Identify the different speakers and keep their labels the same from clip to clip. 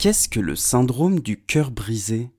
Speaker 1: Qu'est-ce que le syndrome du cœur brisé?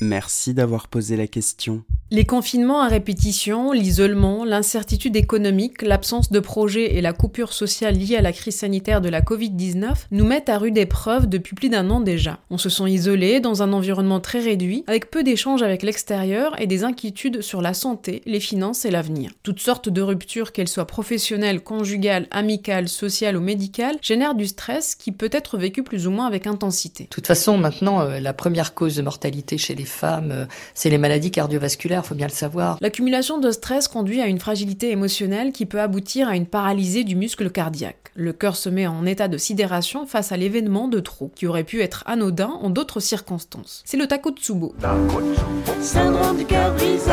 Speaker 1: Merci d'avoir posé la question.
Speaker 2: Les confinements à répétition, l'isolement, l'incertitude économique, l'absence de projet et la coupure sociale liée à la crise sanitaire de la Covid-19 nous mettent à rude épreuve depuis plus d'un an déjà. On se sent isolé dans un environnement très réduit, avec peu d'échanges avec l'extérieur et des inquiétudes sur la santé, les finances et l'avenir. Toutes sortes de ruptures, qu'elles soient professionnelles, conjugales, amicales, sociales ou médicales, génèrent du stress qui peut être vécu plus ou moins avec intensité.
Speaker 3: De toute façon, maintenant, euh, la première cause de mortalité chez les femmes, euh, c'est les maladies cardiovasculaires faut bien le savoir.
Speaker 2: L'accumulation de stress conduit à une fragilité émotionnelle qui peut aboutir à une paralysie du muscle cardiaque. Le cœur se met en état de sidération face à l'événement de trop, qui aurait pu être anodin en d'autres circonstances. C'est le Takotsubo.
Speaker 4: Syndrome du cœur brisé,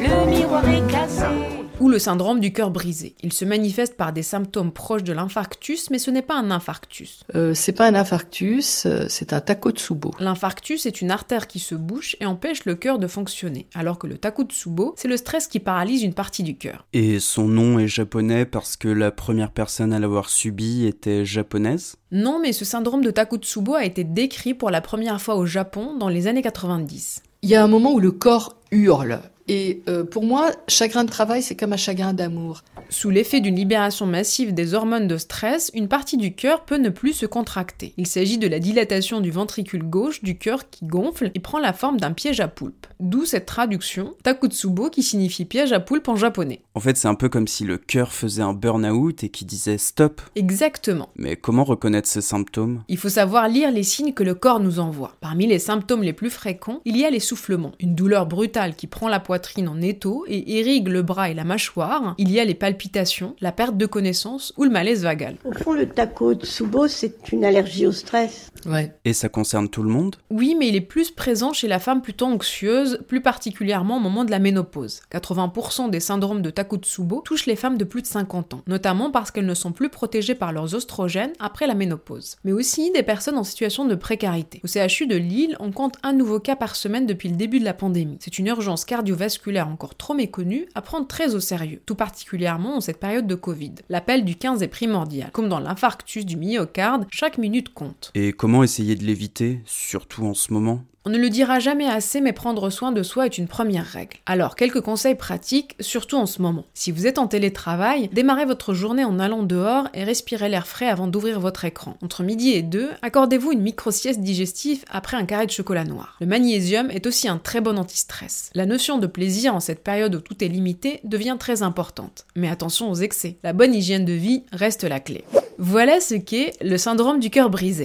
Speaker 4: le miroir est cassé
Speaker 2: ou le syndrome du cœur brisé. Il se manifeste par des symptômes proches de l'infarctus, mais ce n'est pas un infarctus.
Speaker 3: Euh, c'est pas un infarctus, euh, c'est un takotsubo.
Speaker 2: L'infarctus est une artère qui se bouche et empêche le cœur de fonctionner, alors que le takotsubo, c'est le stress qui paralyse une partie du cœur.
Speaker 1: Et son nom est japonais parce que la première personne à l'avoir subi était japonaise?
Speaker 2: Non, mais ce syndrome de takotsubo a été décrit pour la première fois au Japon dans les années 90.
Speaker 3: Il y a un moment où le corps hurle. Et euh, pour moi, chagrin de travail, c'est comme un chagrin d'amour.
Speaker 2: Sous l'effet d'une libération massive des hormones de stress, une partie du cœur peut ne plus se contracter. Il s'agit de la dilatation du ventricule gauche du cœur qui gonfle et prend la forme d'un piège à poulpe. D'où cette traduction Takutsubo qui signifie piège à poulpe en japonais.
Speaker 1: En fait, c'est un peu comme si le cœur faisait un burn-out et qui disait stop.
Speaker 2: Exactement.
Speaker 1: Mais comment reconnaître ces symptômes
Speaker 2: Il faut savoir lire les signes que le corps nous envoie. Parmi les symptômes les plus fréquents, il y a l'essoufflement, une douleur brutale qui prend la poitrine en étau et irrigue le bras et la mâchoire. Il y a les palpitations, la perte de connaissance ou le malaise vagal.
Speaker 5: Au fond, le Takotsubo, c'est une allergie au stress.
Speaker 3: Ouais.
Speaker 1: Et ça concerne tout le monde?
Speaker 2: Oui, mais il est plus présent chez la femme plutôt anxieuse, plus particulièrement au moment de la ménopause. 80% des syndromes de Takotsubo touchent les femmes de plus de 50 ans, notamment parce qu'elles ne sont plus protégées par leurs oestrogènes après la ménopause. Mais aussi des personnes en situation de précarité. Au CHU de Lille, on compte un nouveau cas par semaine depuis le début de la pandémie. C'est une urgence cardiovasculaire encore trop méconnue à prendre très au sérieux, tout particulièrement en cette période de Covid. L'appel du 15 est primordial. Comme dans l'infarctus du myocarde, chaque minute compte.
Speaker 1: Et comment essayer de l'éviter, surtout en ce moment?
Speaker 2: On ne le dira jamais assez, mais prendre soin de soi est une première règle. Alors, quelques conseils pratiques, surtout en ce moment. Si vous êtes en télétravail, démarrez votre journée en allant dehors et respirez l'air frais avant d'ouvrir votre écran. Entre midi et deux, accordez-vous une micro-sieste digestive après un carré de chocolat noir. Le magnésium est aussi un très bon anti-stress. La notion de plaisir en cette période où tout est limité devient très importante. Mais attention aux excès. La bonne hygiène de vie reste la clé. Voilà ce qu'est le syndrome du cœur brisé.